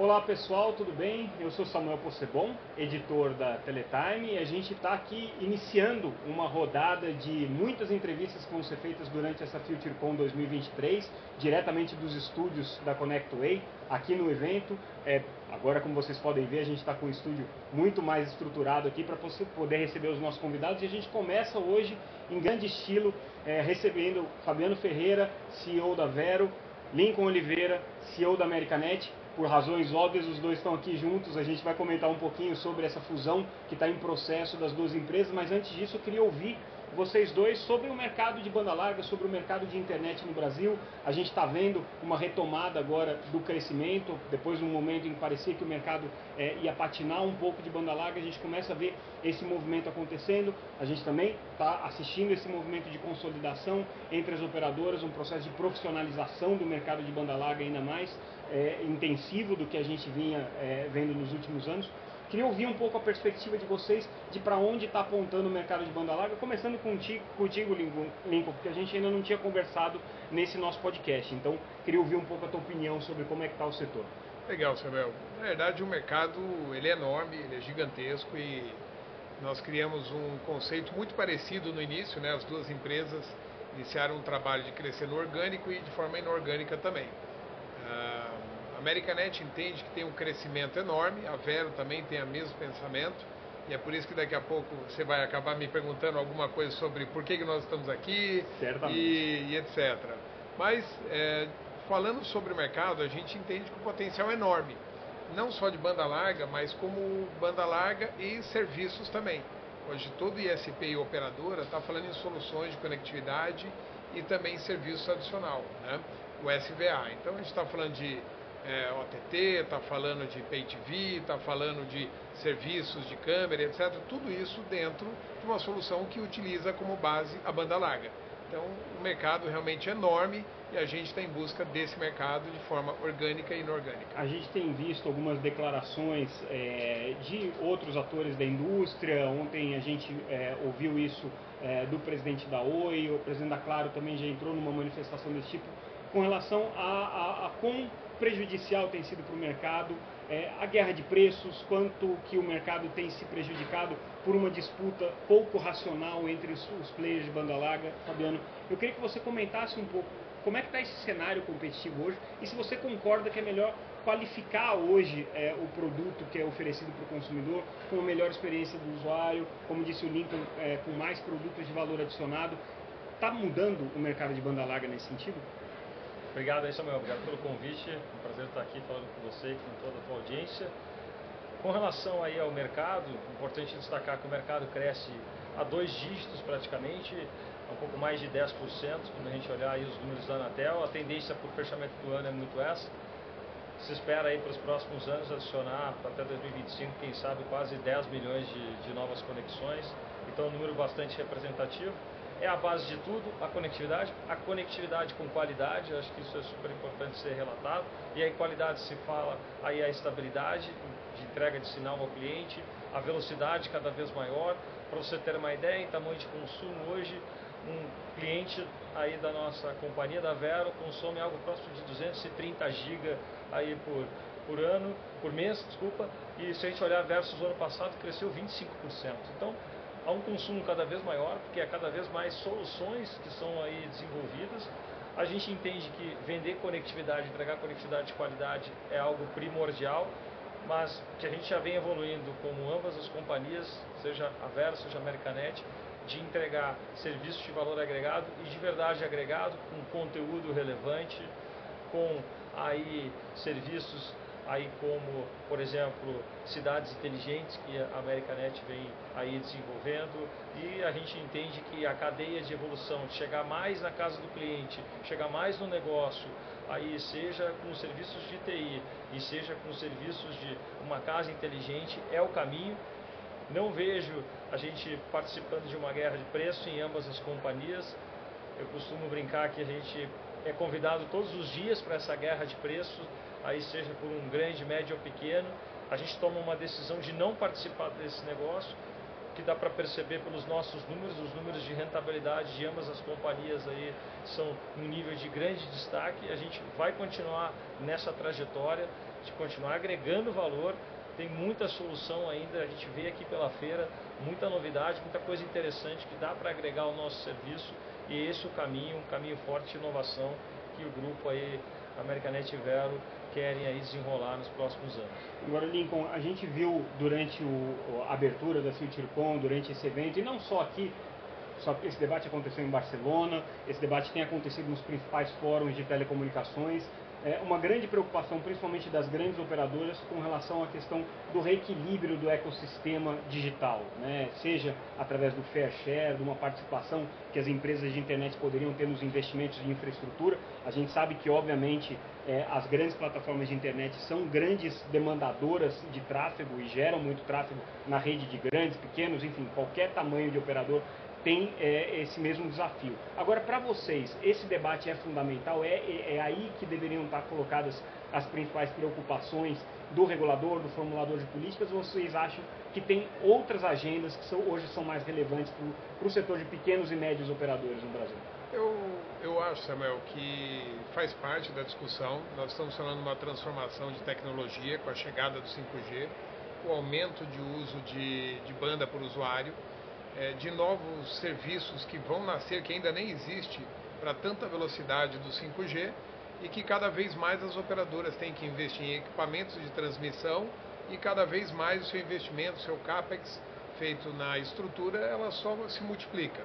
Olá pessoal, tudo bem? Eu sou Samuel Possebon, editor da Teletime, e a gente está aqui iniciando uma rodada de muitas entrevistas que vão ser feitas durante essa FutureCon 2023, diretamente dos estúdios da ConnectWay, aqui no evento. É, agora, como vocês podem ver, a gente está com um estúdio muito mais estruturado aqui para poder receber os nossos convidados, e a gente começa hoje em grande estilo, é, recebendo Fabiano Ferreira, CEO da Vero, Lincoln Oliveira, CEO da Americanet, por razões óbvias, os dois estão aqui juntos. A gente vai comentar um pouquinho sobre essa fusão que está em processo das duas empresas, mas antes disso eu queria ouvir vocês dois sobre o mercado de banda larga, sobre o mercado de internet no Brasil. A gente está vendo uma retomada agora do crescimento, depois de um momento em que parecia que o mercado é, ia patinar um pouco de banda larga, a gente começa a ver esse movimento acontecendo. A gente também está assistindo esse movimento de consolidação entre as operadoras, um processo de profissionalização do mercado de banda larga ainda mais é, intensivo do que a gente vinha é, vendo nos últimos anos. Queria ouvir um pouco a perspectiva de vocês de para onde está apontando o mercado de banda larga, começando contigo, contigo, Lincoln, porque a gente ainda não tinha conversado nesse nosso podcast. Então, queria ouvir um pouco a tua opinião sobre como é que está o setor. Legal, Samuel. Na verdade, o mercado ele é enorme, ele é gigantesco e nós criamos um conceito muito parecido no início, né? As duas empresas iniciaram um trabalho de crescer no orgânico e de forma inorgânica também. Americanet entende que tem um crescimento enorme, a Vero também tem o mesmo pensamento, e é por isso que daqui a pouco você vai acabar me perguntando alguma coisa sobre por que, que nós estamos aqui e, e, etc. Mas, é, falando sobre o mercado, a gente entende que o potencial é enorme, não só de banda larga, mas como banda larga e serviços também. Hoje todo ISP e operadora está falando em soluções de conectividade e também serviço adicional, né? o SVA. Então a gente está falando de é, OTT, está falando de Pay TV, está falando de serviços de câmera, etc. Tudo isso dentro de uma solução que utiliza como base a banda larga. Então, o mercado realmente é enorme e a gente está em busca desse mercado de forma orgânica e inorgânica. A gente tem visto algumas declarações é, de outros atores da indústria. Ontem a gente é, ouviu isso é, do presidente da Oi, o presidente da Claro também já entrou numa manifestação desse tipo com relação a, a, a quão prejudicial tem sido para o mercado é, a guerra de preços, quanto que o mercado tem se prejudicado por uma disputa pouco racional entre os, os players de banda larga. Fabiano, eu queria que você comentasse um pouco como é que está esse cenário competitivo hoje e se você concorda que é melhor qualificar hoje é, o produto que é oferecido para o consumidor com uma melhor experiência do usuário, como disse o Lincoln, é, com mais produtos de valor adicionado. Está mudando o mercado de banda larga nesse sentido? Obrigado aí, Samuel. Obrigado pelo convite. É um prazer estar aqui falando com você e com toda a tua audiência. Com relação aí ao mercado, importante destacar que o mercado cresce a dois dígitos praticamente, um pouco mais de 10%, quando a gente olhar aí os números da Anatel. A tendência para o fechamento do ano é muito essa. Se espera aí para os próximos anos adicionar até 2025, quem sabe, quase 10 milhões de, de novas conexões. Então, é um número bastante representativo é a base de tudo, a conectividade, a conectividade com qualidade, acho que isso é super importante ser relatado, e aí qualidade se fala aí a estabilidade de entrega de sinal ao cliente, a velocidade cada vez maior, para você ter uma ideia, em tamanho de consumo hoje, um cliente aí da nossa companhia da Vero consome algo próximo de 230 GB aí por, por ano, por mês, desculpa, e se a gente olhar versus o ano passado, cresceu 25%. Então, há um consumo cada vez maior, porque há cada vez mais soluções que são aí desenvolvidas. A gente entende que vender conectividade, entregar conectividade de qualidade é algo primordial, mas que a gente já vem evoluindo como ambas as companhias, seja a Versa, seja a Americanet, de entregar serviços de valor agregado e de verdade agregado, com conteúdo relevante, com aí serviços aí como, por exemplo, cidades inteligentes que a Americanet vem aí desenvolvendo e a gente entende que a cadeia de evolução, de chegar mais na casa do cliente, chegar mais no negócio, aí seja com serviços de TI e seja com serviços de uma casa inteligente, é o caminho. Não vejo a gente participando de uma guerra de preço em ambas as companhias. Eu costumo brincar que a gente é convidado todos os dias para essa guerra de preço aí seja por um grande, médio ou pequeno, a gente toma uma decisão de não participar desse negócio, que dá para perceber pelos nossos números, os números de rentabilidade de ambas as companhias aí são um nível de grande destaque. A gente vai continuar nessa trajetória de continuar agregando valor. Tem muita solução ainda, a gente vê aqui pela feira, muita novidade, muita coisa interessante que dá para agregar ao nosso serviço e esse é o caminho, um caminho forte de inovação que o grupo aí, Americanet Vero, querem aí desenrolar nos próximos anos. Agora, Lincoln, a gente viu durante o, a abertura da FutureCon, durante esse evento, e não só aqui, só esse debate aconteceu em Barcelona, esse debate tem acontecido nos principais fóruns de telecomunicações, é, uma grande preocupação, principalmente das grandes operadoras, com relação à questão do reequilíbrio do ecossistema digital, né? seja através do fair share, de uma participação que as empresas de internet poderiam ter nos investimentos de infraestrutura. A gente sabe que, obviamente, é, as grandes plataformas de internet são grandes demandadoras de tráfego e geram muito tráfego na rede de grandes, pequenos, enfim, qualquer tamanho de operador tem é, esse mesmo desafio. Agora, para vocês, esse debate é fundamental? É, é, é, aí que deveriam estar colocadas as principais preocupações do regulador, do formulador de políticas, ou vocês acham que tem outras agendas que são, hoje são mais relevantes para o setor de pequenos e médios operadores no Brasil? Eu, eu acho, Samuel, que faz parte da discussão. Nós estamos falando de uma transformação de tecnologia com a chegada do 5G, o aumento de uso de, de banda por usuário é, de novos serviços que vão nascer, que ainda nem existe para tanta velocidade do 5G e que cada vez mais as operadoras têm que investir em equipamentos de transmissão e cada vez mais o seu investimento, o seu CAPEX feito na estrutura, ela só se multiplica.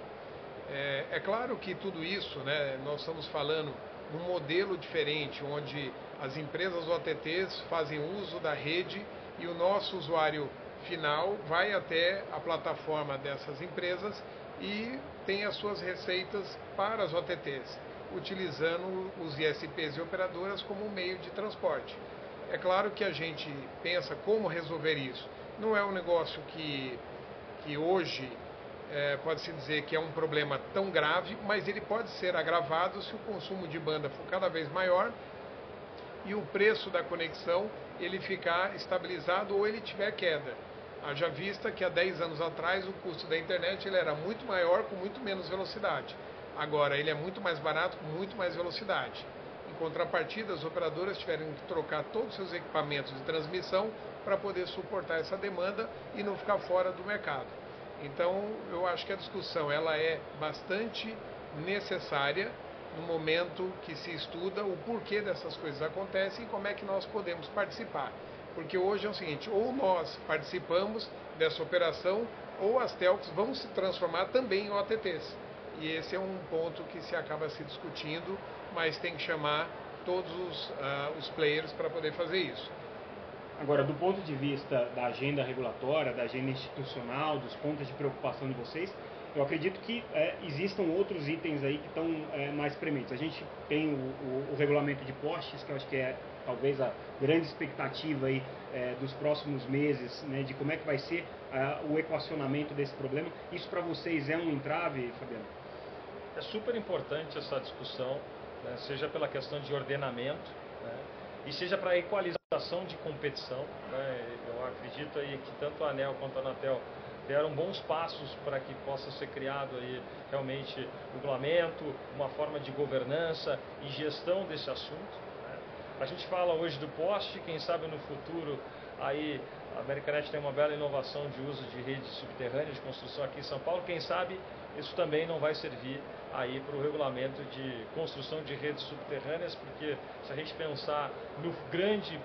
É, é claro que tudo isso, né, nós estamos falando num modelo diferente, onde as empresas OTTs fazem uso da rede e o nosso usuário final vai até a plataforma dessas empresas e tem as suas receitas para as OTTs, utilizando os ISPs e operadoras como meio de transporte. É claro que a gente pensa como resolver isso. Não é um negócio que, que hoje é, pode-se dizer que é um problema tão grave, mas ele pode ser agravado se o consumo de banda for cada vez maior e o preço da conexão ele ficar estabilizado ou ele tiver queda. Haja vista que há 10 anos atrás o custo da internet ele era muito maior com muito menos velocidade. Agora ele é muito mais barato com muito mais velocidade. Em contrapartida, as operadoras tiveram que trocar todos os seus equipamentos de transmissão para poder suportar essa demanda e não ficar fora do mercado. Então, eu acho que a discussão ela é bastante necessária no momento que se estuda o porquê dessas coisas acontecem e como é que nós podemos participar. Porque hoje é o seguinte, ou nós participamos dessa operação, ou as telcos vão se transformar também em OTTs. E esse é um ponto que se acaba se discutindo, mas tem que chamar todos os, uh, os players para poder fazer isso. Agora, do ponto de vista da agenda regulatória, da agenda institucional, dos pontos de preocupação de vocês, eu acredito que é, existam outros itens aí que estão é, mais prementes. A gente tem o, o, o, regulamento de postes, que eu acho que é talvez a grande expectativa aí é, dos próximos meses, né, de como é que vai ser o equacionamento desse problema. Isso para vocês é um entrave, Fabiano? É super importante essa discussão, né, seja pela questão de ordenamento né, e seja para a equalização de competição. Né, eu acredito aí que tanto a ANEL quanto a Anatel deram bons passos para que possa ser criado aí realmente regulamento, uma forma de governança e gestão desse assunto. A gente fala hoje do poste, quem sabe no futuro aí a Americanet tem uma bela inovação de uso de redes subterrâneas de construção aqui em São Paulo, quem sabe isso também não vai servir aí para o regulamento de construção de redes subterrâneas, porque se a gente pensar no grande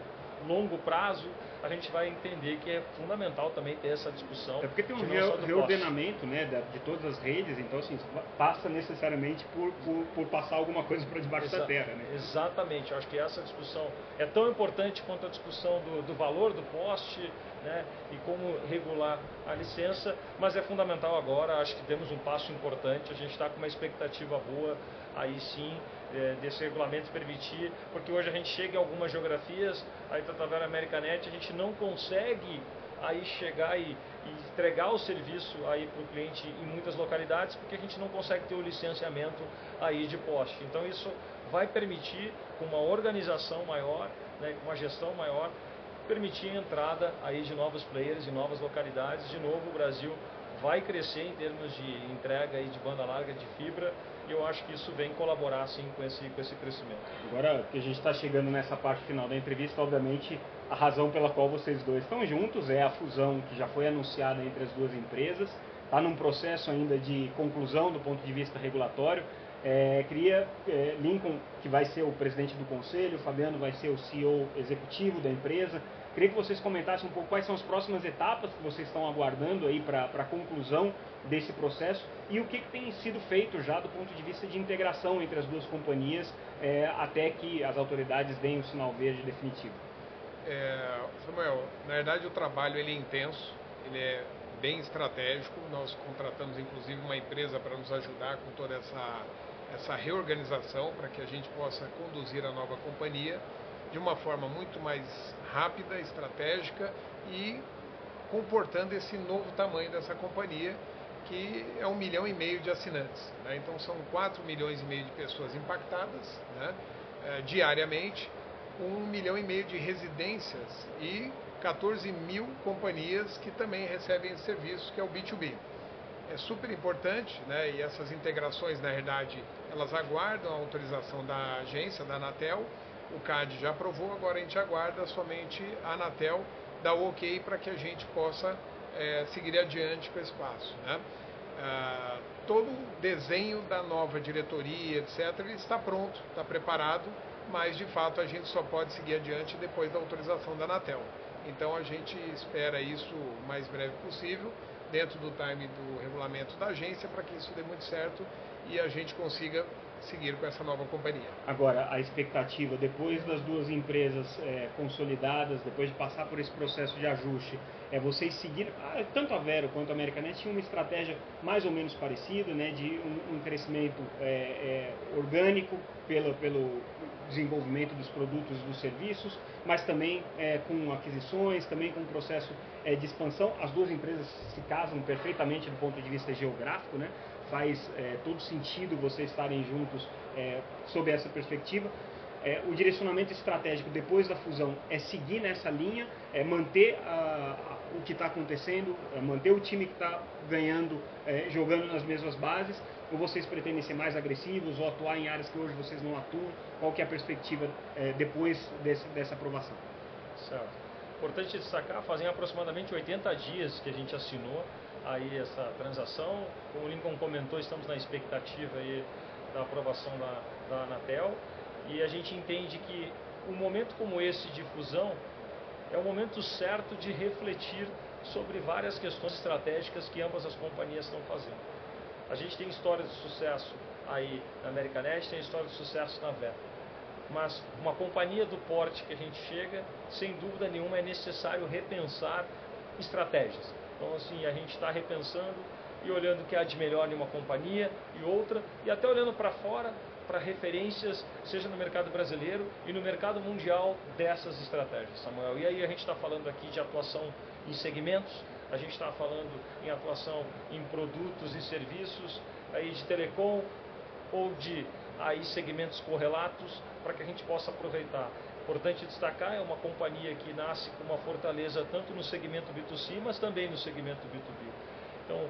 longo prazo, a gente vai entender que é fundamental também ter essa discussão. É porque tem um re reordenamento né, de todas as redes, então assim, passa necessariamente por, por, por passar alguma coisa para debaixo Exa da terra. Né? Exatamente, eu acho que essa discussão é tão importante quanto a discussão do, do valor do poste né, e como regular a licença, mas é fundamental agora, acho que temos um passo importante, a gente está com uma expectativa boa aí sim é, desse regulamento permitir, porque hoje a gente chega em algumas geografias, aí Tatavera Americanet, a gente não consegue aí chegar e, e entregar o serviço aí para o cliente em muitas localidades, porque a gente não consegue ter o licenciamento aí de poste. Então isso vai permitir, com uma organização maior, né, com uma gestão maior, permitir a entrada aí de novos players em novas localidades. De novo, o Brasil vai crescer em termos de entrega e de banda larga de fibra e eu acho que isso vem colaborar sim com esse, com esse crescimento. Agora que a gente está chegando nessa parte final da entrevista, obviamente a razão pela qual vocês dois estão juntos é a fusão que já foi anunciada entre as duas empresas, está num processo ainda de conclusão do ponto de vista regulatório. É, queria, é, Lincoln, que vai ser o presidente do conselho, Fabiano vai ser o CEO executivo da empresa, Queria que vocês comentassem um pouco quais são as próximas etapas que vocês estão aguardando aí para a conclusão desse processo e o que, que, tem sido feito já do ponto de vista de integração entre as duas companhias é, até que as autoridades deem o sinal verde definitivo. É, Samuel, na verdade o trabalho ele é intenso, ele é bem estratégico. Nós contratamos inclusive uma empresa para nos ajudar com toda essa, essa reorganização para que a gente possa conduzir a nova companhia de uma forma muito mais rápida, estratégica e comportando esse novo tamanho dessa companhia, que é um milhão e meio de assinantes. Né? Então são 4 milhões e meio de pessoas impactadas né? é, diariamente, um milhão e meio de residências e 14 mil companhias que também recebem esse serviço, que é o B2B. É super importante, né? e essas integrações, na verdade, elas aguardam a autorização da agência, da Anatel, o CAD já aprovou, agora a gente aguarda somente a Anatel dar o ok para que a gente possa é, seguir adiante com esse passo. Né? Ah, todo o desenho da nova diretoria, etc., está pronto, está preparado, mas de fato a gente só pode seguir adiante depois da autorização da Anatel. Então a gente espera isso o mais breve possível, dentro do time do regulamento da agência, para que isso dê muito certo e a gente consiga seguir com essa nova companhia. Agora, a expectativa, depois das duas empresas é, consolidadas, depois de passar por esse processo de ajuste, é vocês seguirem, ah, tanto a Vero quanto a Americanet tinham uma estratégia mais ou menos parecida, né, de um, um crescimento é, é, orgânico pelo, pelo desenvolvimento dos produtos e dos serviços, mas também é, com aquisições, também com um processo é, de expansão. As duas empresas se casam perfeitamente do ponto de vista geográfico, né? Faz é, todo sentido vocês estarem juntos é, sob essa perspectiva. É, o direcionamento estratégico depois da fusão é seguir nessa linha, é manter a, a, o que está acontecendo, é manter o time que está ganhando, é, jogando nas mesmas bases, ou vocês pretendem ser mais agressivos ou atuar em áreas que hoje vocês não atuam? Qual que é a perspectiva é, depois desse, dessa aprovação? Certo. Importante destacar, fazem aproximadamente 80 dias que a gente assinou aí essa transação. Como o Lincoln comentou, estamos na expectativa aí da aprovação da, da Anatel e a gente entende que um momento como esse de fusão é o momento certo de refletir sobre várias questões estratégicas que ambas as companhias estão fazendo. A gente tem história de sucesso aí na Americanet, tem história de sucesso na Veta. Mas uma companhia do porte que a gente chega, sem dúvida nenhuma, é necessário repensar estratégias. Então, assim, a gente está repensando e olhando o que há de melhor em uma companhia e outra, e até olhando para fora para referências, seja no mercado brasileiro e no mercado mundial dessas estratégias, Samuel. E aí a gente está falando aqui de atuação em segmentos, a gente está falando em atuação em produtos e serviços aí de telecom ou de aí segmentos correlatos para que a gente possa aproveitar Importante destacar, é uma companhia que nasce com uma fortaleza tanto no segmento B2C, mas também no segmento B2B. Então,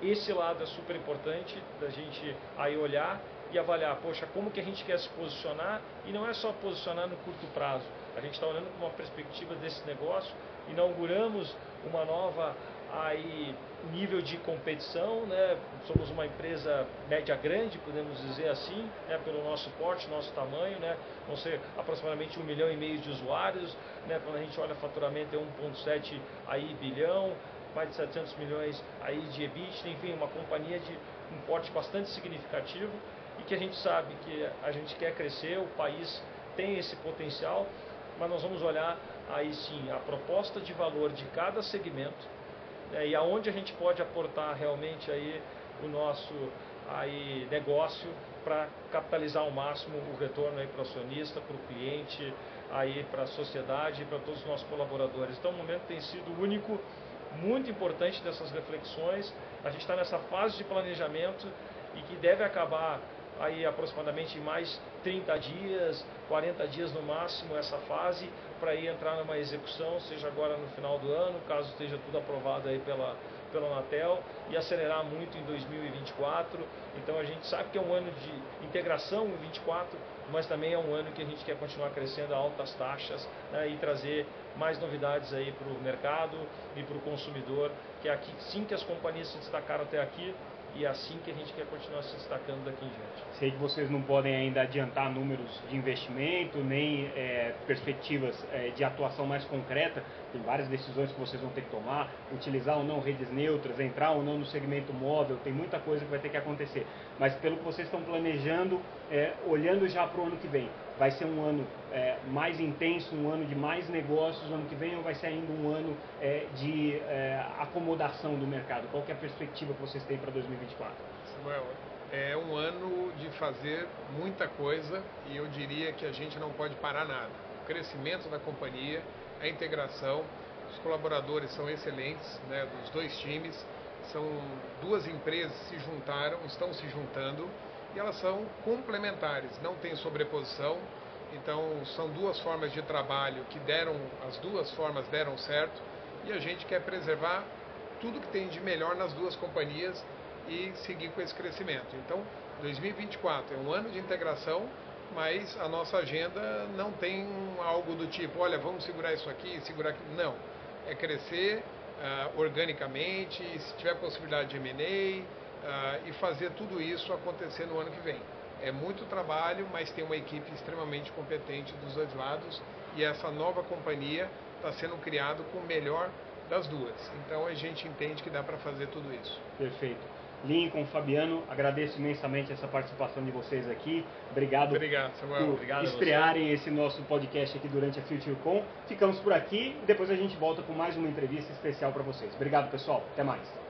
esse lado é super importante da gente aí olhar e avaliar, poxa, como que a gente quer se posicionar e não é só posicionar no curto prazo. A gente está olhando com uma perspectiva desse negócio, inauguramos uma nova aí nível de competição, né? somos uma empresa média grande, podemos dizer assim, né? pelo nosso porte, nosso tamanho, né? vão ser aproximadamente um milhão e meio de usuários, né? quando a gente olha faturamento é 1,7 aí bilhão, mais de 700 milhões aí de EBIT, enfim, uma companhia de um porte bastante significativo e que a gente sabe que a gente quer crescer, o país tem esse potencial, mas nós vamos olhar aí sim a proposta de valor de cada segmento, né, e aonde a gente pode aportar realmente aí o nosso aí negócio para capitalizar ao máximo o retorno aí para o acionista, para o cliente, aí para a sociedade e para todos os nossos colaboradores. Então o momento tem sido único, muito importante dessas reflexões. A gente está nessa fase de planejamento e que deve acabar aí aproximadamente mais 30 dias, 40 dias no máximo essa fase para ir entrar numa execução, seja agora no final do ano, caso esteja tudo aprovado aí pela, pela Anatel e acelerar muito em 2024. Então a gente sabe que é um ano de integração em 2024, mas também é um ano que a gente quer continuar crescendo a altas taxas né, e trazer mais novidades aí para o mercado e para o consumidor, que é aqui sim que as companhias se destacaram até aqui, e é assim que a gente quer continuar se destacando daqui em diante. Sei que vocês não podem ainda adiantar números de investimento, nem é, perspectivas é, de atuação mais concreta, tem várias decisões que vocês vão ter que tomar, utilizar ou não redes neutras, entrar ou não no segmento móvel, tem muita coisa que vai ter que acontecer. Mas pelo que vocês estão planejando, é, olhando já para o ano que vem, vai ser um ano é, mais intenso, um ano de mais negócios no ano que vem ou vai ser ainda um ano é, de é, acomodação do mercado? Qual é a perspectiva que vocês têm para 2024? Samuel, é um ano de fazer muita coisa e eu diria que a gente não pode parar nada. O crescimento da companhia, a integração, os colaboradores são excelentes, né, dos dois times, são duas empresas se juntaram, estão se juntando e elas são complementares, não tem sobreposição. Então são duas formas de trabalho que deram, as duas formas deram certo e a gente quer preservar tudo que tem de melhor nas duas companhias e seguir com esse crescimento. Então 2024 é um ano de integração, mas a nossa agenda não tem algo do tipo, olha, vamos segurar isso aqui, segurar aqui. Não, é crescer uh, organicamente, se tiver possibilidade de M&A, uh, e fazer tudo isso acontecer no ano que vem. É muito trabalho, mas tem uma equipe extremamente competente dos dois lados e essa nova companhia está sendo criada com o melhor das duas. Então a gente entende que dá para fazer tudo isso. Perfeito. Lincoln, Fabiano, agradeço imensamente essa participação de vocês aqui. Obrigado, Obrigado Samuel. por Obrigado estrearem esse nosso podcast aqui durante a FutureCon. Ficamos por aqui e depois a gente volta com mais uma entrevista especial para vocês. Obrigado, pessoal. Até mais.